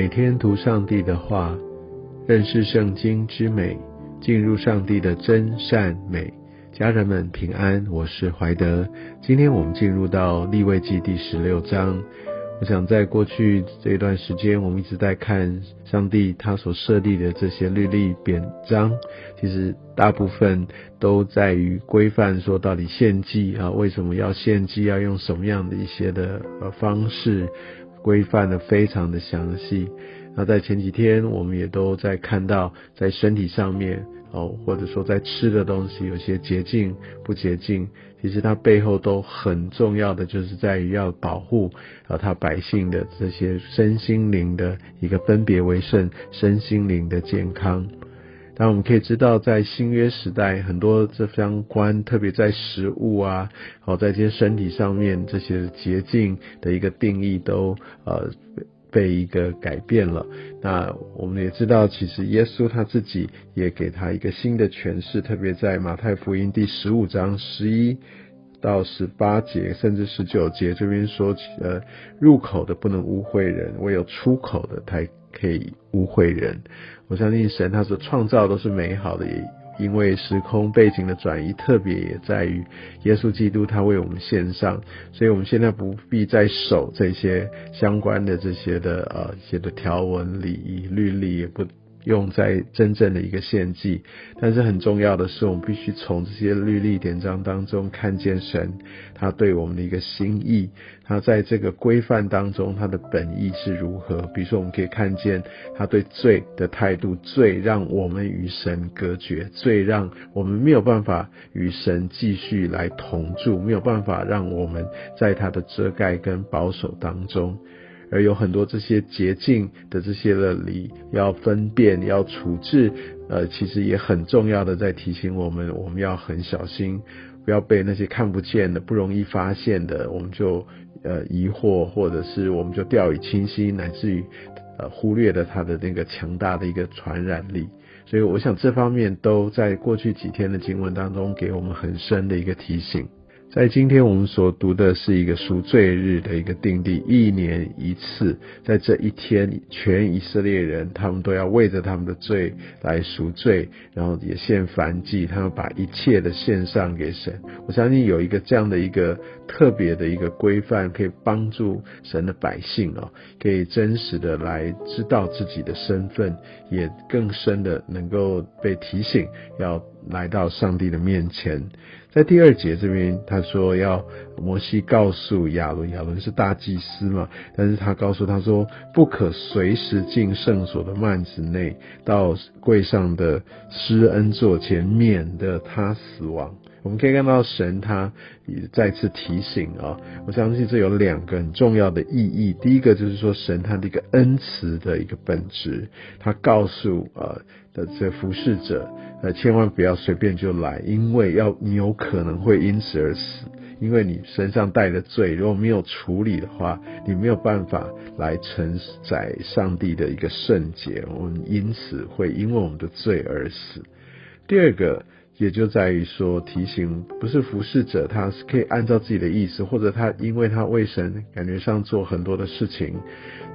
每天读上帝的话，认识圣经之美，进入上帝的真善美。家人们平安，我是怀德。今天我们进入到立位记第十六章。我想在过去这一段时间，我们一直在看上帝他所设立的这些律例典章，其实大部分都在于规范说到底献祭啊，为什么要献祭，要用什么样的一些的呃方式。规范的非常的详细。那在前几天，我们也都在看到，在身体上面哦，或者说在吃的东西，有些洁净不洁净，其实它背后都很重要的，就是在于要保护啊，他百姓的这些身心灵的一个分别为圣，身心灵的健康。那我们可以知道，在新约时代，很多这相关，特别在食物啊，好在这些身体上面这些洁净的一个定义都呃被一个改变了。那我们也知道，其实耶稣他自己也给他一个新的诠释，特别在马太福音第十五章十一到十八节，甚至十九节这边说，呃，入口的不能污秽人，唯有出口的才可以污秽人。我相信神他所创造都是美好的，也因为时空背景的转移，特别也在于耶稣基督他为我们献上，所以我们现在不必再守这些相关的这些的呃一些的条文礼仪律例，也不。用在真正的一个献祭，但是很重要的是，我们必须从这些律例典章当中看见神他对我们的一个心意，他在这个规范当中他的本意是如何。比如说，我们可以看见他对罪的态度，罪让我们与神隔绝，罪让我们没有办法与神继续来同住，没有办法让我们在他的遮盖跟保守当中。而有很多这些捷径的这些的理要分辨要处置，呃，其实也很重要的在提醒我们，我们要很小心，不要被那些看不见的、不容易发现的，我们就呃疑惑，或者是我们就掉以轻心，乃至于呃忽略了它的那个强大的一个传染力。所以，我想这方面都在过去几天的经文当中给我们很深的一个提醒。在今天我们所读的是一个赎罪日的一个定地，一年一次，在这一天，全以色列人他们都要为着他们的罪来赎罪，然后也献燔祭，他们把一切的献上给神。我相信有一个这样的一个特别的一个规范，可以帮助神的百姓哦，可以真实的来知道自己的身份，也更深的能够被提醒要。来到上帝的面前，在第二节这边，他说要摩西告诉亚伦，亚伦是大祭司嘛，但是他告诉他说，不可随时进圣所的幔子内，到柜上的施恩座前，免得他死亡。我们可以看到神他也再次提醒啊，我相信这有两个很重要的意义。第一个就是说神他的一个恩慈的一个本质，他告诉呃的这服侍者，呃千万不要随便就来，因为要你有可能会因此而死，因为你身上带的罪如果没有处理的话，你没有办法来承载上帝的一个圣洁，我们因此会因为我们的罪而死。第二个。也就在于说，提醒不是服侍者，他是可以按照自己的意思，或者他因为他为神感觉上做很多的事情，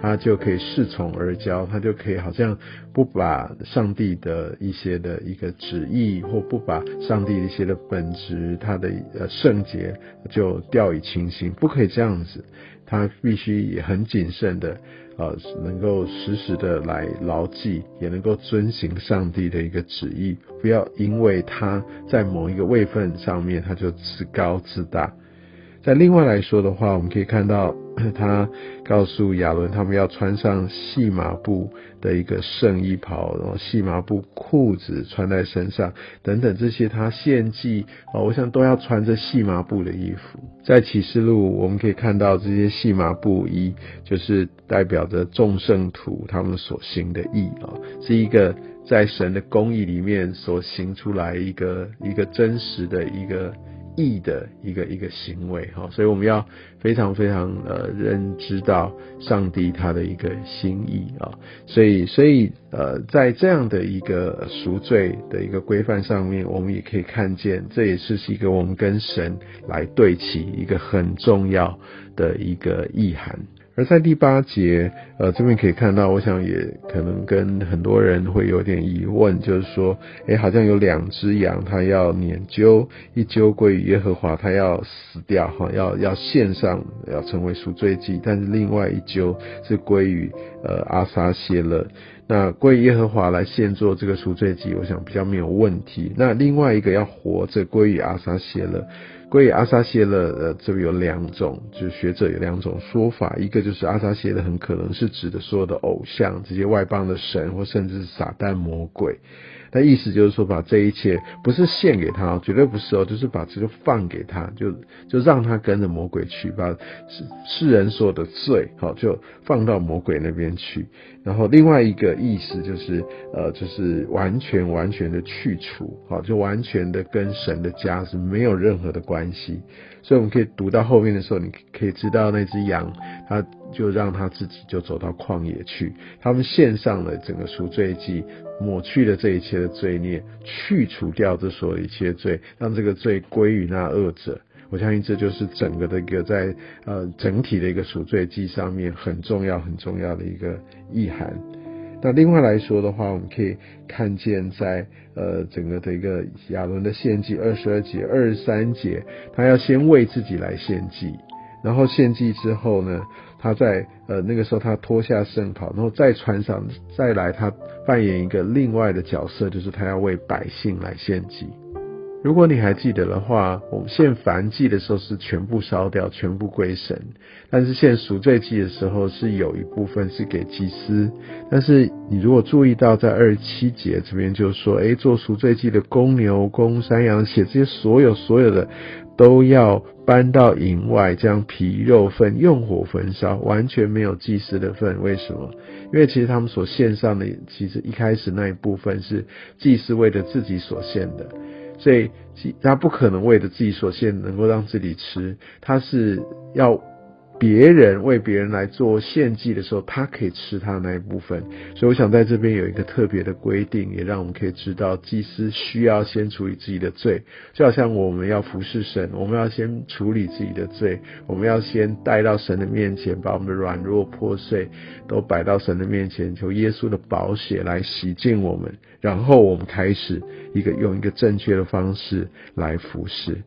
他就可以恃宠而骄，他就可以好像不把上帝的一些的一个旨意，或不把上帝一些的本质，他的呃圣洁就掉以轻心，不可以这样子，他必须也很谨慎的。呃，能够时时的来牢记，也能够遵行上帝的一个旨意，不要因为他在某一个位份上面，他就自高自大。在另外来说的话，我们可以看到。他告诉亚伦，他们要穿上细麻布的一个圣衣袍，然后细麻布裤子穿在身上，等等这些他献祭啊，我想都要穿着细麻布的衣服。在启示录，我们可以看到这些细麻布衣，就是代表着众圣徒他们所行的义啊，是一个在神的公义里面所行出来一个一个真实的一个。义的一个一个行为哈，所以我们要非常非常呃认知到上帝他的一个心意啊，所以所以呃在这样的一个赎罪的一个规范上面，我们也可以看见，这也是是一个我们跟神来对齐一个很重要的一个意涵。而在第八节，呃，这边可以看到，我想也可能跟很多人会有点疑问，就是说，哎，好像有两只羊，它要撵揪，一揪归于耶和华，它要死掉，哈，要要献上，要成为赎罪祭，但是另外一揪是归于呃阿撒谢勒。那归耶和华来献作这个赎罪祭，我想比较没有问题。那另外一个要活着归于阿撒谢勒，所以阿萨谢勒，呃，这个有两种，就是学者有两种说法，一个就是阿萨谢勒很可能是指的所有的偶像，这些外邦的神，或甚至是撒旦魔鬼。那意思就是说，把这一切不是献给他，绝对不是哦，就是把这个放给他，就就让他跟着魔鬼去，把世世人所有的罪，好就放到魔鬼那边去。然后另外一个意思就是，呃，就是完全完全的去除，好，就完全的跟神的家是没有任何的关系。所以我们可以读到后面的时候，你可以知道那只羊，它就让它自己就走到旷野去，他们献上了整个赎罪祭，抹去了这一切的罪孽，去除掉这所有一切罪，让这个罪归于那恶者。我相信这就是整个的一个在呃整体的一个赎罪记上面很重要很重要的一个意涵。那另外来说的话，我们可以看见在呃整个的一个亚伦的献祭二十二节二十三节，他要先为自己来献祭，然后献祭之后呢，他在呃那个时候他脱下圣袍，然后再穿上再来他扮演一个另外的角色，就是他要为百姓来献祭。如果你还记得的话，我们献燔祭的时候是全部烧掉，全部归神；但是献赎罪祭的时候是有一部分是给祭司。但是你如果注意到在二十七节这边就说，诶，做赎罪祭的公牛、公山羊血这些所有所有的都要搬到营外，将皮肉份用火焚烧，完全没有祭司的份。为什么？因为其实他们所献上的，其实一开始那一部分是祭司为了自己所献的。所以，他不可能为了自己所限能够让自己吃，他是要。别人为别人来做献祭的时候，他可以吃他那一部分。所以我想在这边有一个特别的规定，也让我们可以知道，祭司需要先处理自己的罪，就好像我们要服侍神，我们要先处理自己的罪，我们要先带到神的面前，把我们的软弱破碎都摆到神的面前，求耶稣的宝血来洗净我们，然后我们开始一个用一个正确的方式来服侍。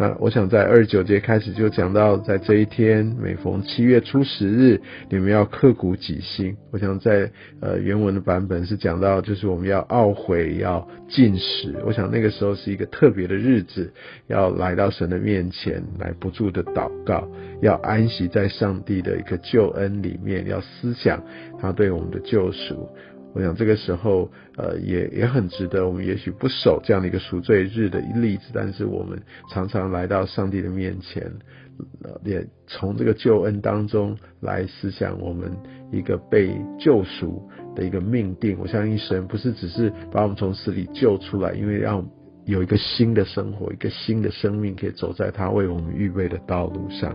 那我想在二十九节开始就讲到，在这一天每逢七月初十日，你们要刻骨己心。我想在呃原文的版本是讲到，就是我们要懊悔，要进食。我想那个时候是一个特别的日子，要来到神的面前来不住的祷告，要安息在上帝的一个救恩里面，要思想他对我们的救赎。我想这个时候，呃，也也很值得我们，也许不守这样的一个赎罪日的例子，但是我们常常来到上帝的面前，呃，也从这个救恩当中来思想我们一个被救赎的一个命定。我相信神不是只是把我们从死里救出来，因为让有一个新的生活，一个新的生命可以走在他为我们预备的道路上。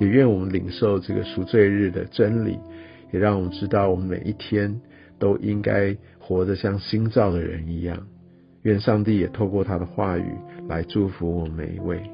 也愿我们领受这个赎罪日的真理，也让我们知道我们每一天。都应该活得像新造的人一样。愿上帝也透过他的话语来祝福我们每一位。